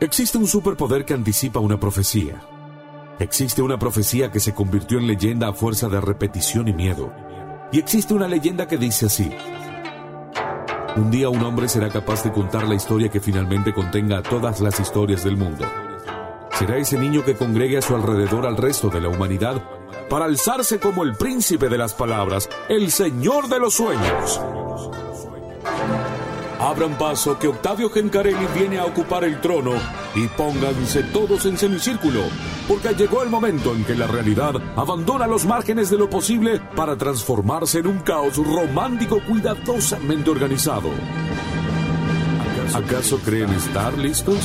Existe un superpoder que anticipa una profecía. Existe una profecía que se convirtió en leyenda a fuerza de repetición y miedo. Y existe una leyenda que dice así. Un día un hombre será capaz de contar la historia que finalmente contenga todas las historias del mundo. Será ese niño que congregue a su alrededor al resto de la humanidad para alzarse como el príncipe de las palabras, el señor de los sueños. Abran paso que Octavio Gencarelli viene a ocupar el trono y pónganse todos en semicírculo, porque llegó el momento en que la realidad abandona los márgenes de lo posible para transformarse en un caos romántico cuidadosamente organizado. ¿Acaso creen estar listos?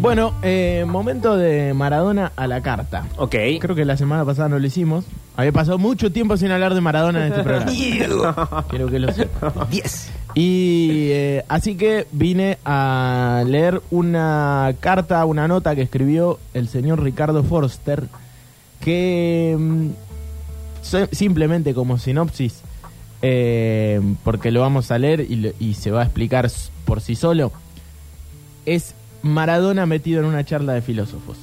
Bueno, eh, momento de Maradona a la carta. Ok. Creo que la semana pasada no lo hicimos. Había pasado mucho tiempo sin hablar de Maradona en este programa. Quiero que lo sepa. 10. Y eh, así que vine a leer una carta, una nota que escribió el señor Ricardo Forster, que mm, simplemente como sinopsis, eh, porque lo vamos a leer y, y se va a explicar por sí solo, es Maradona metido en una charla de filósofos,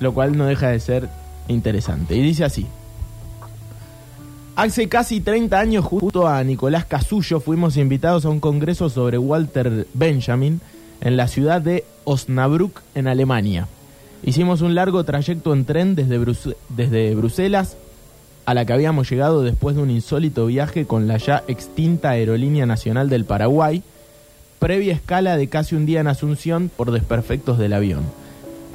lo cual no deja de ser interesante. Y dice así. Hace casi 30 años, junto a Nicolás Casullo, fuimos invitados a un congreso sobre Walter Benjamin en la ciudad de Osnabrück, en Alemania. Hicimos un largo trayecto en tren desde, desde Bruselas a la que habíamos llegado después de un insólito viaje con la ya extinta Aerolínea Nacional del Paraguay, previa escala de casi un día en Asunción por desperfectos del avión.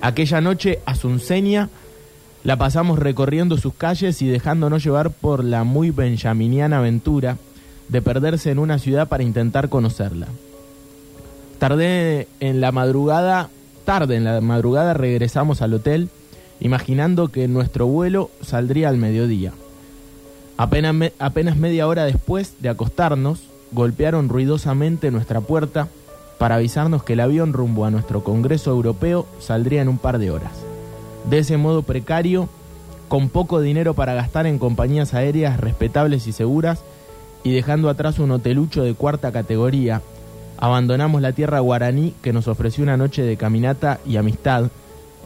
Aquella noche asunceña la pasamos recorriendo sus calles y dejándonos llevar por la muy benjaminiana aventura de perderse en una ciudad para intentar conocerla. Tardé en la madrugada, tarde en la madrugada regresamos al hotel, imaginando que nuestro vuelo saldría al mediodía. Apenas, apenas media hora después de acostarnos, golpearon ruidosamente nuestra puerta para avisarnos que el avión rumbo a nuestro Congreso Europeo saldría en un par de horas. De ese modo precario, con poco dinero para gastar en compañías aéreas respetables y seguras, y dejando atrás un hotelucho de cuarta categoría, abandonamos la tierra guaraní que nos ofreció una noche de caminata y amistad,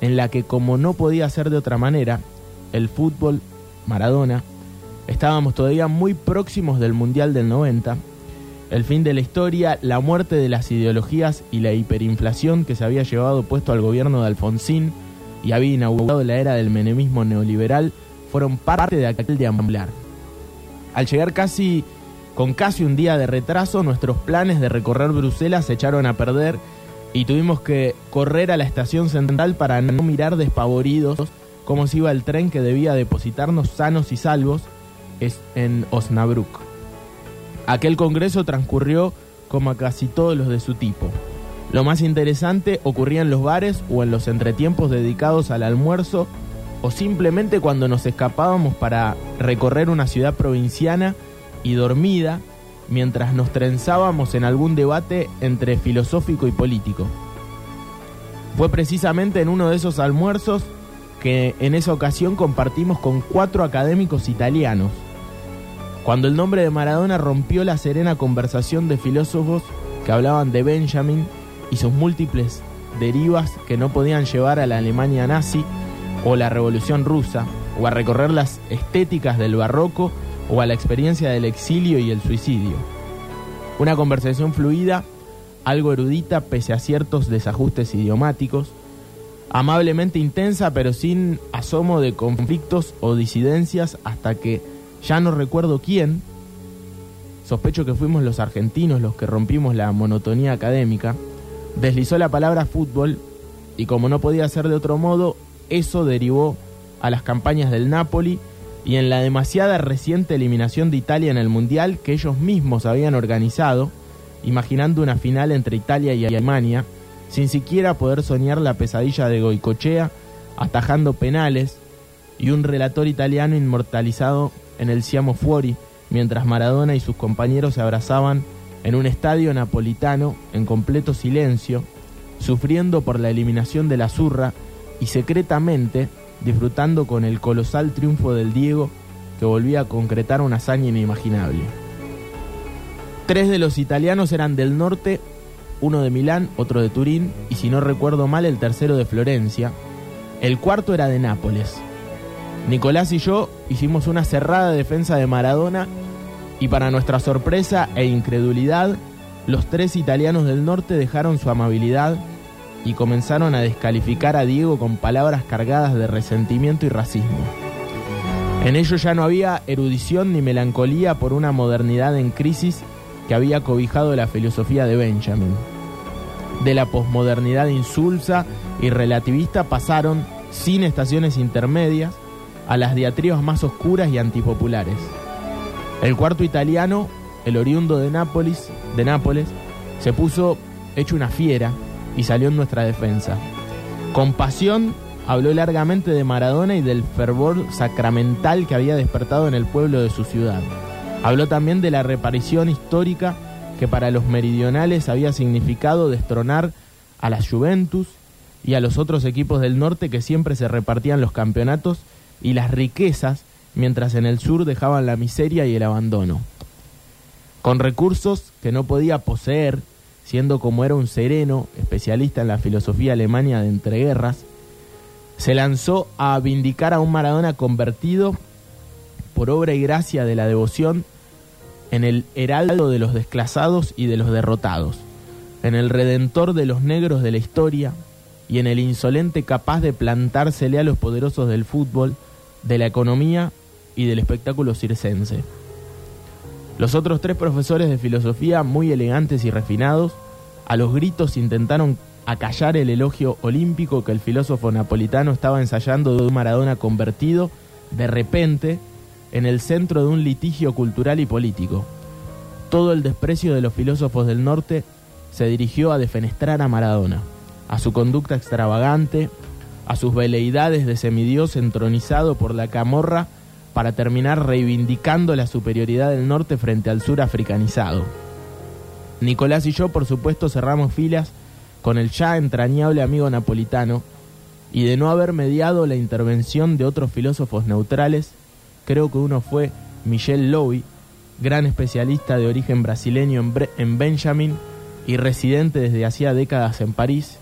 en la que como no podía ser de otra manera, el fútbol, Maradona, estábamos todavía muy próximos del Mundial del 90, el fin de la historia, la muerte de las ideologías y la hiperinflación que se había llevado puesto al gobierno de Alfonsín y había inaugurado la era del menemismo neoliberal fueron parte de aquel deambular. Al llegar casi con casi un día de retraso, nuestros planes de recorrer Bruselas se echaron a perder y tuvimos que correr a la estación central para no mirar despavoridos cómo se iba el tren que debía depositarnos sanos y salvos en Osnabrück. Aquel congreso transcurrió como a casi todos los de su tipo. Lo más interesante ocurría en los bares o en los entretiempos dedicados al almuerzo o simplemente cuando nos escapábamos para recorrer una ciudad provinciana y dormida mientras nos trenzábamos en algún debate entre filosófico y político. Fue precisamente en uno de esos almuerzos que en esa ocasión compartimos con cuatro académicos italianos, cuando el nombre de Maradona rompió la serena conversación de filósofos que hablaban de Benjamin y sus múltiples derivas que no podían llevar a la Alemania nazi o la Revolución rusa, o a recorrer las estéticas del barroco o a la experiencia del exilio y el suicidio. Una conversación fluida, algo erudita pese a ciertos desajustes idiomáticos, amablemente intensa pero sin asomo de conflictos o disidencias hasta que ya no recuerdo quién, sospecho que fuimos los argentinos los que rompimos la monotonía académica, deslizó la palabra fútbol y como no podía ser de otro modo, eso derivó a las campañas del Napoli y en la demasiada reciente eliminación de Italia en el Mundial que ellos mismos habían organizado, imaginando una final entre Italia y Alemania, sin siquiera poder soñar la pesadilla de Goicochea, atajando penales, y un relator italiano inmortalizado en el Siamo Fuori, mientras Maradona y sus compañeros se abrazaban en un estadio napolitano en completo silencio, sufriendo por la eliminación de la zurra y secretamente disfrutando con el colosal triunfo del Diego que volvía a concretar una hazaña inimaginable. Tres de los italianos eran del norte, uno de Milán, otro de Turín y si no recuerdo mal el tercero de Florencia. El cuarto era de Nápoles. Nicolás y yo hicimos una cerrada defensa de Maradona y para nuestra sorpresa e incredulidad, los tres italianos del norte dejaron su amabilidad y comenzaron a descalificar a Diego con palabras cargadas de resentimiento y racismo. En ello ya no había erudición ni melancolía por una modernidad en crisis que había cobijado la filosofía de Benjamin. De la posmodernidad insulsa y relativista pasaron, sin estaciones intermedias, a las diatribas más oscuras y antipopulares. El cuarto italiano, el oriundo de Nápoles, de Nápoles, se puso hecho una fiera y salió en nuestra defensa. Con pasión habló largamente de Maradona y del fervor sacramental que había despertado en el pueblo de su ciudad. Habló también de la reparición histórica que para los meridionales había significado destronar a la Juventus y a los otros equipos del norte que siempre se repartían los campeonatos y las riquezas mientras en el sur dejaban la miseria y el abandono. Con recursos que no podía poseer, siendo como era un sereno, especialista en la filosofía alemania de entreguerras, se lanzó a vindicar a un Maradona convertido por obra y gracia de la devoción en el heraldo de los desclasados y de los derrotados, en el redentor de los negros de la historia y en el insolente capaz de plantársele a los poderosos del fútbol, de la economía y del espectáculo circense. Los otros tres profesores de filosofía, muy elegantes y refinados, a los gritos intentaron acallar el elogio olímpico que el filósofo napolitano estaba ensayando de un Maradona convertido, de repente, en el centro de un litigio cultural y político. Todo el desprecio de los filósofos del norte se dirigió a defenestrar a Maradona, a su conducta extravagante, a sus veleidades de semidios entronizado por la camorra para terminar reivindicando la superioridad del norte frente al sur africanizado. Nicolás y yo, por supuesto, cerramos filas con el ya entrañable amigo napolitano, y de no haber mediado la intervención de otros filósofos neutrales, creo que uno fue Michel Lowy, gran especialista de origen brasileño en, Benjamin y residente desde hacía décadas en París,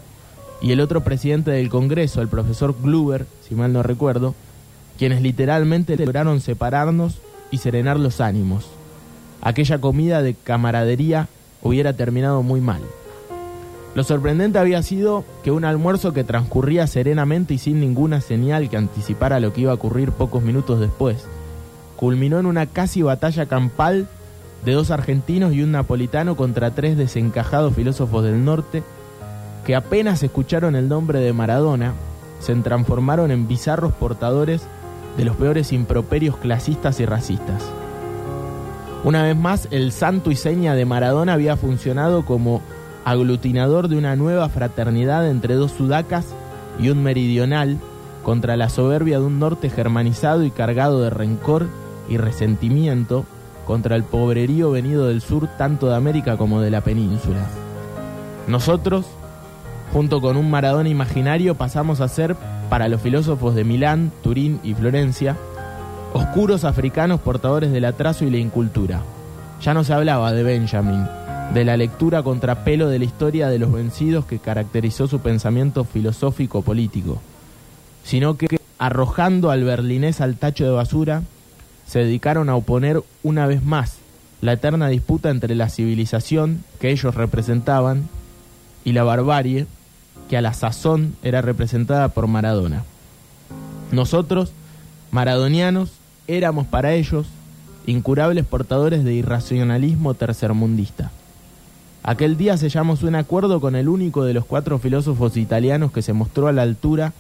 y el otro presidente del Congreso, el profesor Gluber, si mal no recuerdo, quienes literalmente lograron separarnos y serenar los ánimos. Aquella comida de camaradería hubiera terminado muy mal. Lo sorprendente había sido que un almuerzo que transcurría serenamente y sin ninguna señal que anticipara lo que iba a ocurrir pocos minutos después, culminó en una casi batalla campal de dos argentinos y un napolitano contra tres desencajados filósofos del norte que apenas escucharon el nombre de Maradona, se transformaron en bizarros portadores de los peores improperios clasistas y racistas. Una vez más, el santo y seña de Maradona había funcionado como aglutinador de una nueva fraternidad entre dos sudacas y un meridional contra la soberbia de un norte germanizado y cargado de rencor y resentimiento contra el pobrerío venido del sur tanto de América como de la península. Nosotros, junto con un Maradona imaginario, pasamos a ser para los filósofos de Milán, Turín y Florencia, oscuros africanos portadores del atraso y la incultura. Ya no se hablaba de Benjamin, de la lectura contrapelo de la historia de los vencidos que caracterizó su pensamiento filosófico político, sino que, arrojando al berlinés al tacho de basura, se dedicaron a oponer una vez más la eterna disputa entre la civilización que ellos representaban y la barbarie que a la sazón era representada por Maradona. Nosotros, maradonianos, éramos para ellos incurables portadores de irracionalismo tercermundista. Aquel día sellamos un acuerdo con el único de los cuatro filósofos italianos que se mostró a la altura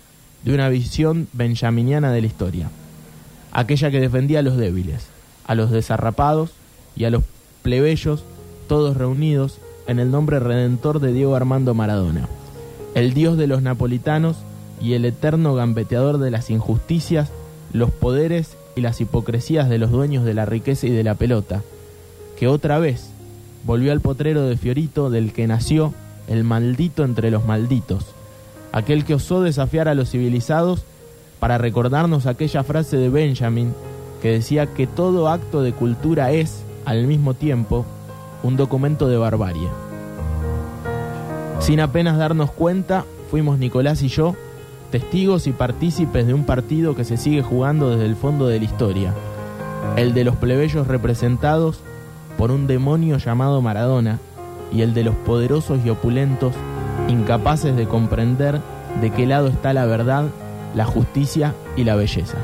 de una visión benjaminiana de la historia, aquella que defendía a los débiles, a los desarrapados y a los plebeyos, todos reunidos en el nombre redentor de Diego Armando Maradona el dios de los napolitanos y el eterno gambeteador de las injusticias, los poderes y las hipocresías de los dueños de la riqueza y de la pelota, que otra vez volvió al potrero de Fiorito del que nació el maldito entre los malditos, aquel que osó desafiar a los civilizados para recordarnos aquella frase de Benjamin que decía que todo acto de cultura es, al mismo tiempo, un documento de barbarie. Sin apenas darnos cuenta, fuimos Nicolás y yo testigos y partícipes de un partido que se sigue jugando desde el fondo de la historia, el de los plebeyos representados por un demonio llamado Maradona y el de los poderosos y opulentos incapaces de comprender de qué lado está la verdad, la justicia y la belleza.